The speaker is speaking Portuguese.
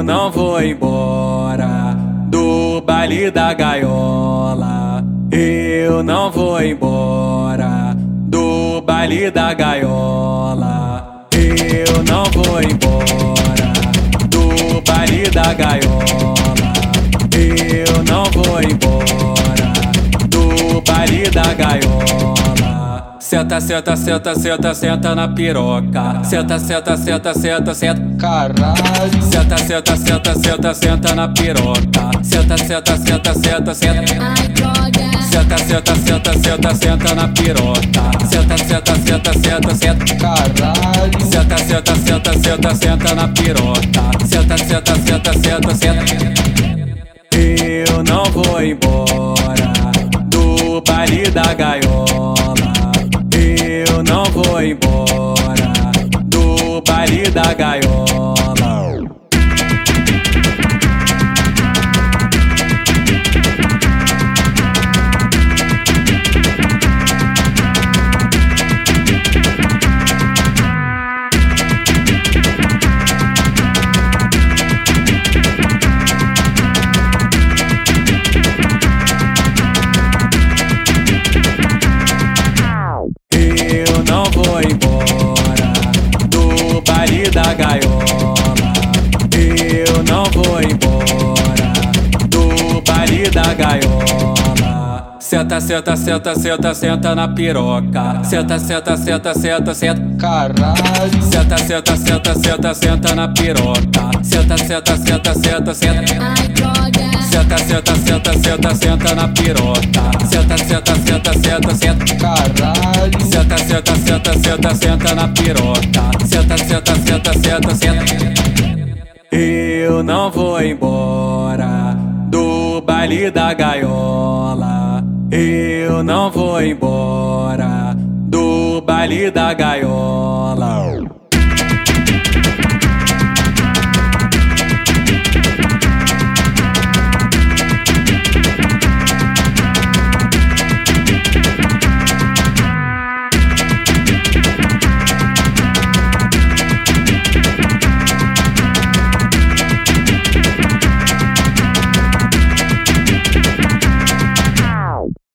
Eu não vou embora do baile da gaiola. Eu não vou embora do baile da gaiola. Eu não vou embora do baile da gaiola. Eu não vou embora do baile da gaiola. Senta, senta, senta, senta, senta na piroca. Senta, senta, senta, senta, senta. Caralho. Senta, senta, senta, senta, senta na piroca. Senta, senta, senta, senta, senta. Ai, droga. Senta, senta, senta, senta, senta na piroca. Senta, senta, senta, senta, senta. Caralho. Senta, senta, senta, senta, senta na piroca. Senta, senta, senta, senta, senta. Eu não vou embora do baile da gaiola. Eu não vou embora do baile da gaiola. Embora do baile da gaiola. Eu não vou embora do baile da gaiola. Senta, senta, senta, senta, senta na piroca. Senta, senta, senta, senta, senta. Caralho. Senta, senta, senta, senta, senta na piroca. Senta, senta, senta, senta, senta. Ai, droga. Senta, senta, senta, senta, senta na piroca. Senta, senta, senta, senta, senta. Caralho. Senta, senta, senta, senta, senta na piroca. Senta, senta, senta, senta, senta. Eu não vou embora do baile da gaiola. Eu não vou embora do baile da gaiola.